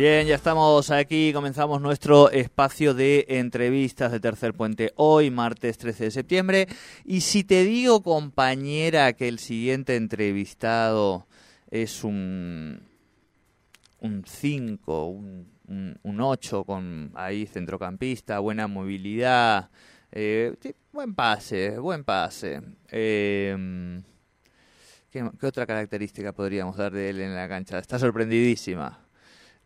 Bien, ya estamos aquí, comenzamos nuestro espacio de entrevistas de Tercer Puente hoy, martes 13 de septiembre. Y si te digo, compañera, que el siguiente entrevistado es un un 5, un, un 8 con ahí centrocampista, buena movilidad, eh, buen pase, buen pase. ¿qué, ¿Qué otra característica podríamos dar de él en la cancha? Está sorprendidísima.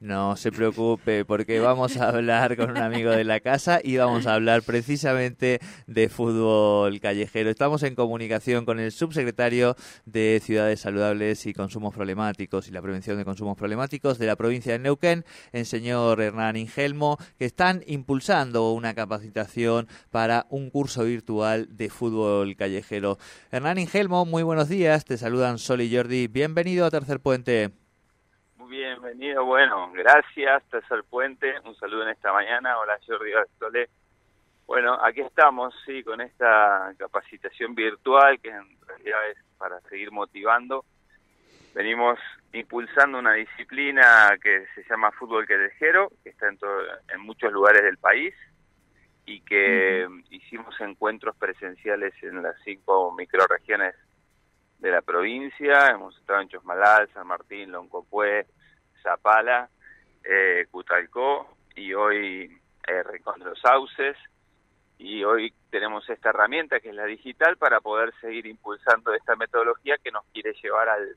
No se preocupe, porque vamos a hablar con un amigo de la casa y vamos a hablar precisamente de fútbol callejero. Estamos en comunicación con el subsecretario de Ciudades Saludables y Consumos Problemáticos y la Prevención de Consumos Problemáticos de la provincia de Neuquén, el señor Hernán Ingelmo, que están impulsando una capacitación para un curso virtual de fútbol callejero. Hernán Ingelmo, muy buenos días, te saludan Sol y Jordi. Bienvenido a Tercer Puente. Bienvenido, bueno, gracias, Tercer Puente, un saludo en esta mañana, hola Jordi Sole. Bueno, aquí estamos, sí, con esta capacitación virtual que en realidad es para seguir motivando. Venimos impulsando una disciplina que se llama fútbol callejero, que está en, todo, en muchos lugares del país y que uh -huh. hicimos encuentros presenciales en las cinco microregiones de la provincia, hemos estado en Chosmalal, San Martín, Loncopué, Zapala, eh, Cutalcó y hoy eh, Rincón de los Sauces y hoy tenemos esta herramienta que es la digital para poder seguir impulsando esta metodología que nos quiere llevar al,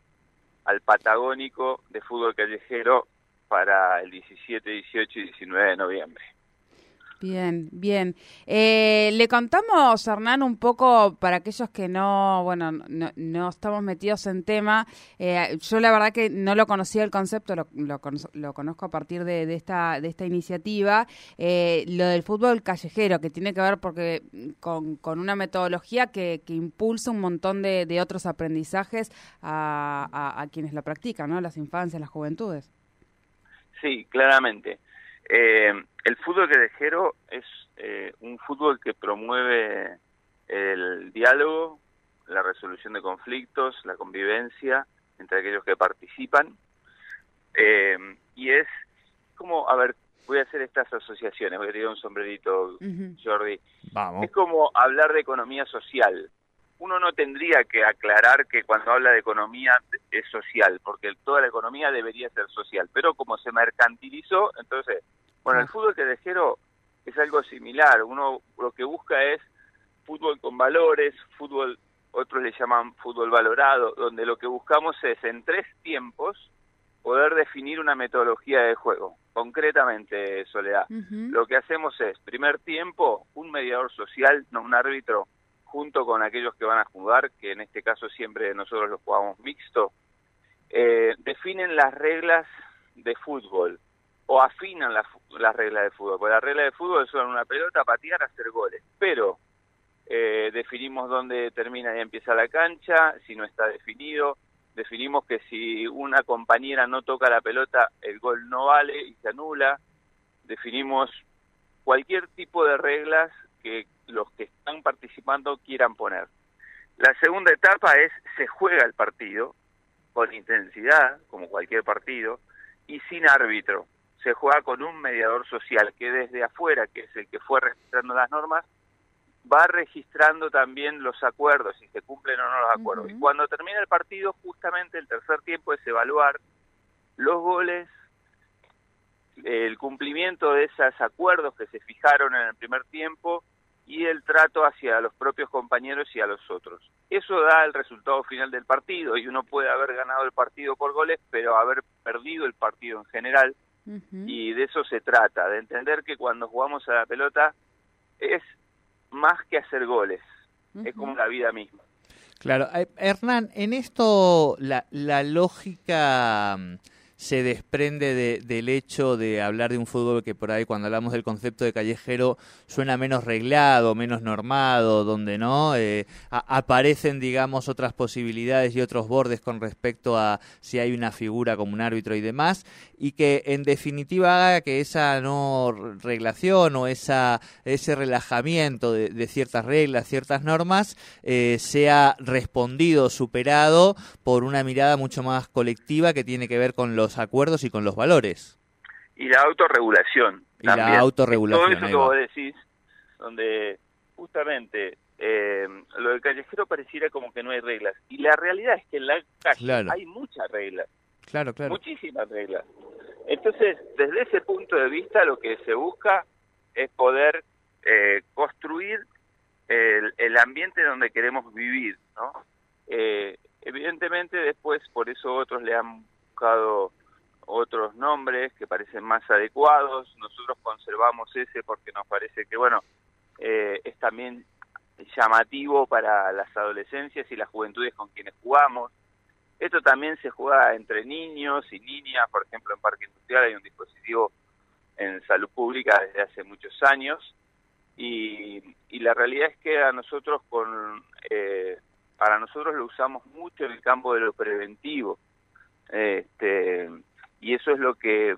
al patagónico de fútbol callejero para el 17, 18 y 19 de noviembre. Bien, bien. Eh, le contamos, Hernán, un poco para aquellos que no, bueno, no, estamos metidos en tema. Eh, yo la verdad que no lo conocía el concepto, lo, lo, lo conozco a partir de, esta, de esta iniciativa. Eh, lo del fútbol callejero, que tiene que ver porque con, una metodología que, impulsa un montón de, otros aprendizajes a, a, a quienes la practican, ¿no? Las infancias, las juventudes. Sí, claramente. Eh, el fútbol callejero es eh, un fútbol que promueve el diálogo, la resolución de conflictos, la convivencia entre aquellos que participan. Eh, y es como, a ver, voy a hacer estas asociaciones, voy a tirar un sombrerito, uh -huh. Jordi. Vamos. Es como hablar de economía social. Uno no tendría que aclarar que cuando habla de economía es social, porque toda la economía debería ser social, pero como se mercantilizó, entonces bueno, el fútbol callejero es algo similar. Uno lo que busca es fútbol con valores, fútbol, otros le llaman fútbol valorado, donde lo que buscamos es en tres tiempos poder definir una metodología de juego. Concretamente, Soledad, uh -huh. lo que hacemos es, primer tiempo, un mediador social, no un árbitro, junto con aquellos que van a jugar, que en este caso siempre nosotros los jugamos mixto, eh, definen las reglas de fútbol o afinan las la reglas de fútbol. Porque las reglas de fútbol son una pelota, patear, hacer goles. Pero eh, definimos dónde termina y empieza la cancha, si no está definido. Definimos que si una compañera no toca la pelota, el gol no vale y se anula. Definimos cualquier tipo de reglas que los que están participando quieran poner. La segunda etapa es se juega el partido con intensidad, como cualquier partido, y sin árbitro se juega con un mediador social que desde afuera, que es el que fue registrando las normas, va registrando también los acuerdos, si se cumplen o no los acuerdos. Uh -huh. Y cuando termina el partido, justamente el tercer tiempo es evaluar los goles, el cumplimiento de esos acuerdos que se fijaron en el primer tiempo y el trato hacia los propios compañeros y a los otros. Eso da el resultado final del partido y uno puede haber ganado el partido por goles, pero haber perdido el partido en general Uh -huh. Y de eso se trata, de entender que cuando jugamos a la pelota es más que hacer goles, uh -huh. es como la vida misma. Claro, eh, Hernán, en esto la, la lógica mm, se desprende de, del hecho de hablar de un fútbol que por ahí cuando hablamos del concepto de callejero suena menos reglado, menos normado, donde no eh, aparecen, digamos, otras posibilidades y otros bordes con respecto a si hay una figura como un árbitro y demás, y que en definitiva haga que esa no reglación o esa, ese relajamiento de, ciertas reglas, ciertas normas, eh, sea respondido, superado por una mirada mucho más colectiva que tiene que ver con los acuerdos y con los valores. Y la autorregulación. Y la autorregulación. Todo eso que vos decís, donde justamente eh, lo del callejero pareciera como que no hay reglas. Y la realidad es que en la calle hay muchas reglas. Claro, claro. Muchísimas reglas. Entonces, desde ese punto de vista, lo que se busca es poder eh, construir el, el, ambiente donde queremos vivir, ¿no? Eh, evidentemente, después, por eso otros le han buscado otros nombres que parecen más adecuados. Nosotros conservamos ese porque nos parece que, bueno, eh, es también llamativo para las adolescencias y las juventudes con quienes jugamos. Esto también se juega entre niños y niñas, por ejemplo, en Parque Industrial hay un dispositivo en salud pública desde hace muchos años. Y, la realidad es que a nosotros con eh, para nosotros lo usamos mucho en el campo de lo preventivo. Este, y eso es lo que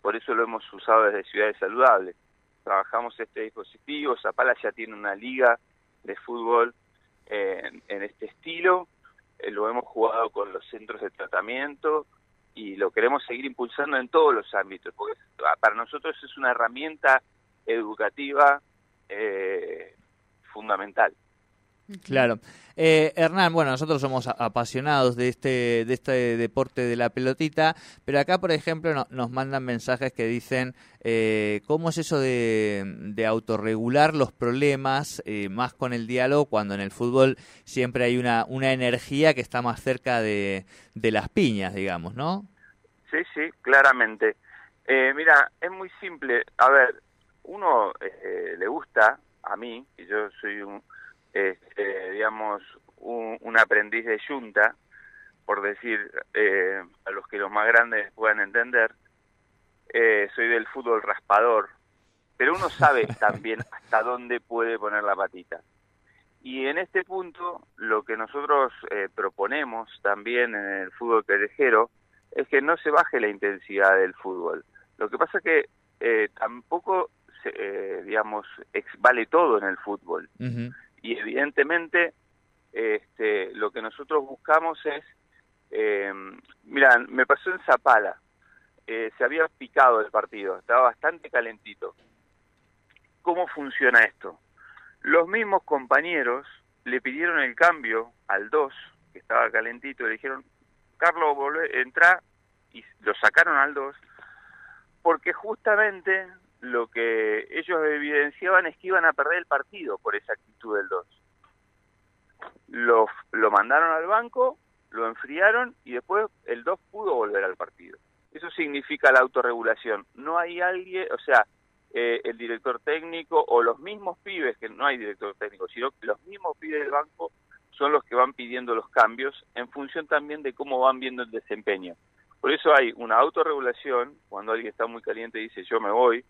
por eso lo hemos usado desde Ciudades Saludables. Trabajamos este dispositivo Zapala ya tiene una liga de fútbol en, en este estilo eh, lo hemos jugado con los centros de tratamiento y lo queremos seguir impulsando en todos los ámbitos, porque para nosotros es una herramienta educativa eh, fundamental. Claro. Eh, Hernán, bueno, nosotros somos apasionados de este, de este deporte de la pelotita, pero acá, por ejemplo, nos mandan mensajes que dicen, eh, ¿cómo es eso de, de autorregular los problemas eh, más con el diálogo cuando en el fútbol siempre hay una, una energía que está más cerca de, de las piñas, digamos, ¿no? Sí, sí, claramente. Eh, mira, es muy simple. A ver, uno eh, le gusta, a mí, y yo soy un este, digamos, un, aprendiz de yunta, por decir, eh, a los que los más grandes puedan entender, eh, soy del fútbol raspador, pero uno sabe también hasta dónde puede poner la patita. Y en este punto, lo que nosotros eh, proponemos también en el fútbol callejero es que no se baje la intensidad del fútbol. Lo que pasa es que tampoco, se, digamos, vale todo en el fútbol y evidentemente este, lo que nosotros buscamos es, eh, me pasó en Zapala, eh, se había picado el partido, estaba bastante calentito. ¿Cómo funciona esto? Los mismos compañeros le pidieron el cambio al 2, que estaba calentito, le dijeron, Carlos, volvé, entra, y lo sacaron al 2, porque justamente lo que ellos evidenciaban es que iban a perder el partido por esa actitud del 2. Lo, lo mandaron al banco, lo enfriaron y después el 2 pudo volver al partido. Eso significa la autorregulación. No hay alguien, o sea, eh, el director técnico o los mismos pibes, que no hay director técnico, sino que los mismos pibes del banco son los que van pidiendo los cambios en función también de cómo van viendo el desempeño. Por eso hay una autorregulación, cuando alguien está muy caliente y dice yo me voy,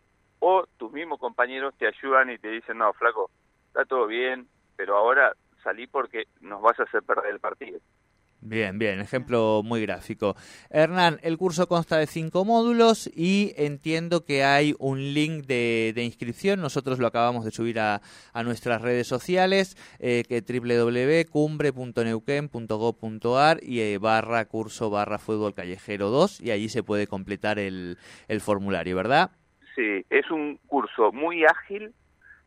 o tus mismos compañeros te ayudan y te dicen, no, flaco, está todo bien, pero ahora salí porque nos vas a hacer perder el partido. Bien, bien, ejemplo muy gráfico. Hernán, el curso consta de cinco módulos y entiendo que hay un link de, inscripción. Nosotros lo acabamos de subir a, nuestras redes sociales, eh, que www.cumbre.neuquén.gov.ar y eh, barra curso barra fútbol callejero 2 y allí se puede completar el, el formulario, ¿verdad? Sí, es un curso muy ágil,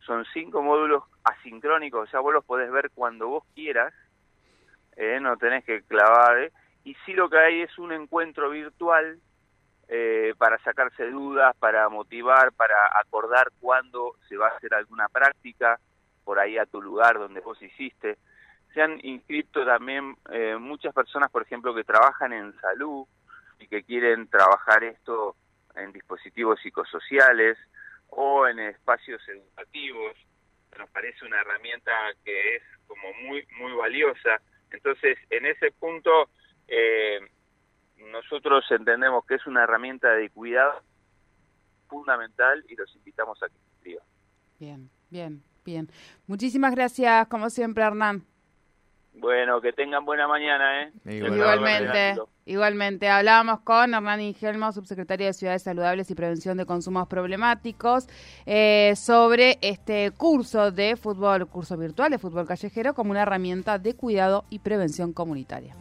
son cinco módulos asincrónicos, o sea, vos los podés ver cuando vos quieras, eh, no tenés que clavar, eh, y sí lo que hay es un encuentro virtual eh, para sacarse dudas, para motivar, para acordar cuándo se va a hacer alguna práctica, por ahí a tu lugar donde vos hiciste. Se han inscrito también eh, muchas personas, por ejemplo, que trabajan en salud y que quieren trabajar esto en dispositivos psicosociales o en espacios educativos. Nos parece una herramienta que es como muy muy valiosa. Entonces, en ese punto, eh, nosotros entendemos que es una herramienta de cuidado fundamental y los invitamos a que se inscriban. Bien, bien, bien. Muchísimas gracias, como siempre, Hernán. Bueno, que tengan buena mañana, ¿eh? Igualmente, igualmente. Hablábamos con Hernán Ingelmo, subsecretario de Ciudades Saludables y Prevención de Consumos Problemáticos, eh, sobre este curso de fútbol, curso virtual de fútbol callejero, como una herramienta de cuidado y prevención comunitaria.